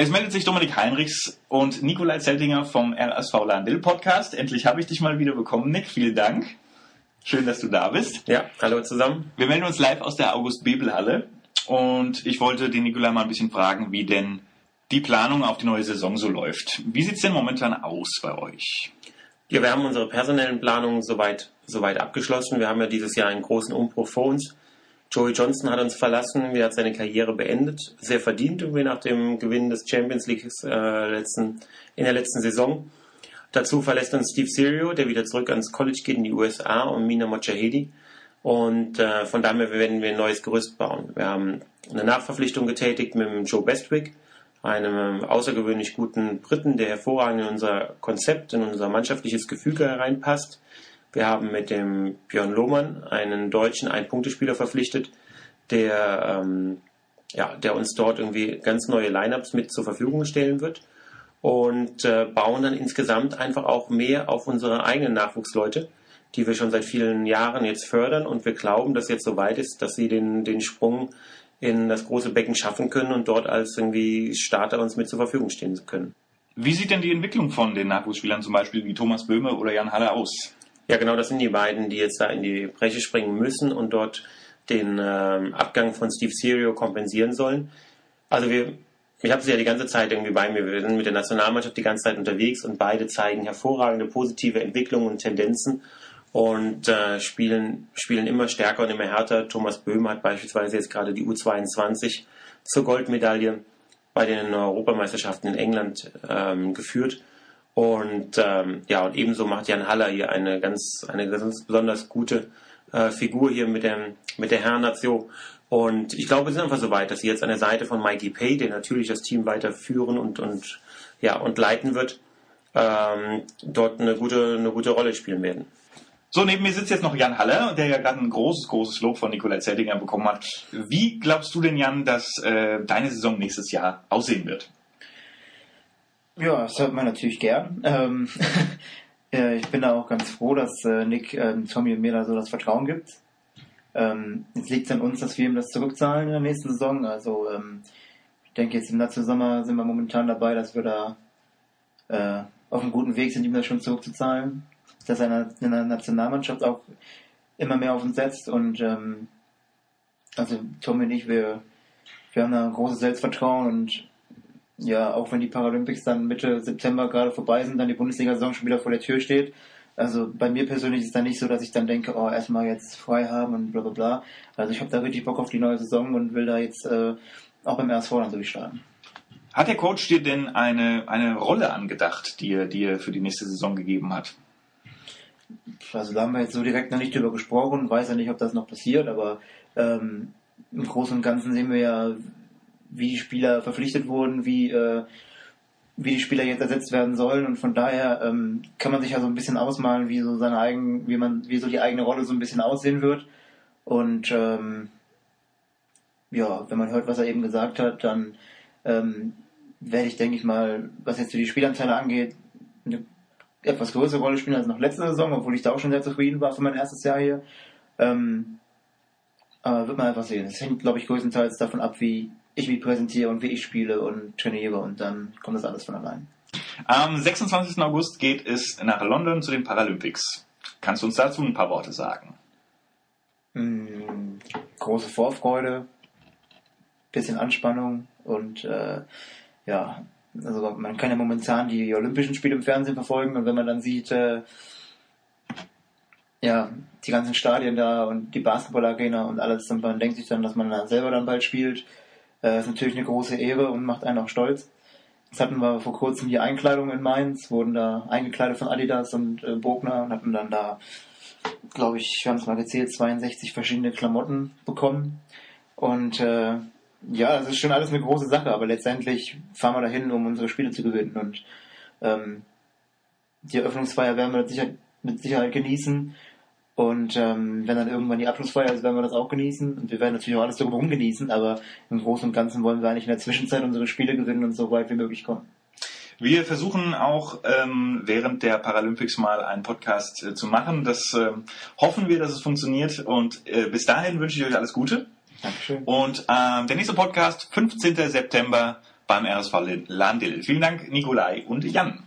Es meldet sich Dominik Heinrichs und Nikolai Zeltinger vom RSV Landil Podcast. Endlich habe ich dich mal wieder bekommen, Nick. Vielen Dank. Schön, dass du da bist. Ja, hallo zusammen. Wir melden uns live aus der August-Bebel-Halle und ich wollte den Nikolai mal ein bisschen fragen, wie denn die Planung auf die neue Saison so läuft. Wie sieht's denn momentan aus bei euch? Ja, wir haben unsere personellen Planungen soweit, soweit abgeschlossen. Wir haben ja dieses Jahr einen großen Umbruch vor uns. Joey Johnson hat uns verlassen, er hat seine Karriere beendet, sehr verdient irgendwie nach dem Gewinn des Champions League äh, letzten, in der letzten Saison. Dazu verlässt uns Steve Sirio, der wieder zurück ans College geht in die USA und Mina Mojahedi. Und äh, von daher werden wir ein neues Gerüst bauen. Wir haben eine Nachverpflichtung getätigt mit Joe Bestwick, einem außergewöhnlich guten Briten, der hervorragend in unser Konzept, in unser mannschaftliches Gefüge hereinpasst. Wir haben mit dem Björn Lohmann einen deutschen Ein-Punkte-Spieler verpflichtet, der, ähm, ja, der uns dort irgendwie ganz neue Lineups mit zur Verfügung stellen wird und äh, bauen dann insgesamt einfach auch mehr auf unsere eigenen Nachwuchsleute, die wir schon seit vielen Jahren jetzt fördern und wir glauben, dass jetzt soweit ist, dass sie den, den Sprung in das große Becken schaffen können und dort als irgendwie Starter uns mit zur Verfügung stehen können. Wie sieht denn die Entwicklung von den Nachwuchsspielern zum Beispiel wie Thomas Böhme oder Jan Halle aus? Ja, genau, das sind die beiden, die jetzt da in die Breche springen müssen und dort den ähm, Abgang von Steve Serio kompensieren sollen. Also wir, ich habe sie ja die ganze Zeit irgendwie bei mir. Wir sind mit der Nationalmannschaft die ganze Zeit unterwegs und beide zeigen hervorragende positive Entwicklungen und Tendenzen und äh, spielen, spielen immer stärker und immer härter. Thomas Böhm hat beispielsweise jetzt gerade die U22 zur Goldmedaille bei den Europameisterschaften in England ähm, geführt. Und ähm, ja, und ebenso macht Jan Haller hier eine ganz, eine ganz besonders gute äh, Figur hier mit dem mit der Herren-Nation. Und ich glaube, wir sind einfach so weit, dass sie jetzt an der Seite von Mikey Pay, der natürlich das Team weiter führen und, und, ja, und leiten wird, ähm, dort eine gute, eine gute Rolle spielen werden. So, neben mir sitzt jetzt noch Jan Haller, der ja gerade ein großes, großes Lob von Nikolai Zeltinger bekommen hat. Wie glaubst du denn, Jan, dass äh, deine Saison nächstes Jahr aussehen wird? Ja, das hört man natürlich gern. Ähm, ja, ich bin da auch ganz froh, dass äh, Nick äh, Tommy und mir da so das Vertrauen gibt. Ähm, jetzt liegt es an uns, dass wir ihm das zurückzahlen in der nächsten Saison. Also ähm, ich denke, jetzt im Sommer sind wir momentan dabei, dass wir da äh, auf einem guten Weg sind, ihm das schon zurückzuzahlen. Dass er in der Nationalmannschaft auch immer mehr auf uns setzt und ähm, also Tommy und ich, wir, wir haben da ein großes Selbstvertrauen und ja, auch wenn die Paralympics dann Mitte September gerade vorbei sind, dann die Bundesliga-Saison schon wieder vor der Tür steht. Also bei mir persönlich ist es dann nicht so, dass ich dann denke, oh, erstmal jetzt frei haben und bla bla bla. Also ich habe da richtig Bock auf die neue Saison und will da jetzt äh, auch beim RSV dann durchstarten. Hat der Coach dir denn eine, eine Rolle angedacht, die er dir für die nächste Saison gegeben hat? Also da haben wir jetzt so direkt noch nicht drüber gesprochen, weiß ja nicht, ob das noch passiert, aber ähm, im Großen und Ganzen sehen wir ja, wie die Spieler verpflichtet wurden, wie, äh, wie die Spieler jetzt ersetzt werden sollen und von daher ähm, kann man sich ja so ein bisschen ausmalen, wie so seine eigenen, wie man, wie so die eigene Rolle so ein bisschen aussehen wird. Und ähm, ja, wenn man hört, was er eben gesagt hat, dann ähm, werde ich, denke ich mal, was jetzt für die Spielanteile angeht, eine etwas größere Rolle spielen als noch letzte Saison, obwohl ich da auch schon sehr zufrieden war für mein erstes Jahr hier. Ähm, aber wird man einfach sehen. Es hängt, glaube ich, größtenteils davon ab, wie ich mich präsentiere und wie ich spiele und trainiere und dann kommt das alles von allein. Am 26. August geht es nach London zu den Paralympics. Kannst du uns dazu ein paar Worte sagen? Mm, große Vorfreude, bisschen Anspannung und äh, ja, also man kann ja momentan die Olympischen Spiele im Fernsehen verfolgen und wenn man dann sieht, äh, ja, die ganzen Stadien da und die Basketballarena und alles, und man denkt sich dann, dass man dann selber dann bald spielt äh, ist natürlich eine große Ehre und macht einen auch stolz. Jetzt hatten wir vor kurzem die Einkleidung in Mainz, wurden da eingekleidet von Adidas und äh, Bogner und hatten dann da, glaube ich, wir haben es mal gezählt, 62 verschiedene Klamotten bekommen. Und äh, ja, es ist schon alles eine große Sache, aber letztendlich fahren wir dahin, um unsere Spiele zu gewinnen. Und ähm, die Eröffnungsfeier werden wir mit Sicherheit, mit Sicherheit genießen. Und ähm, wenn dann irgendwann die Abschlussfeier ist, werden wir das auch genießen. Und wir werden natürlich auch alles drumherum genießen, aber im Großen und Ganzen wollen wir eigentlich in der Zwischenzeit unsere Spiele gewinnen und so weit wie möglich kommen. Wir versuchen auch ähm, während der Paralympics mal einen Podcast äh, zu machen. Das äh, hoffen wir, dass es funktioniert. Und äh, bis dahin wünsche ich euch alles Gute. Dankeschön. Und ähm, der nächste Podcast, 15. September, beim RSV Lahndil. Vielen Dank, Nikolai und Jan.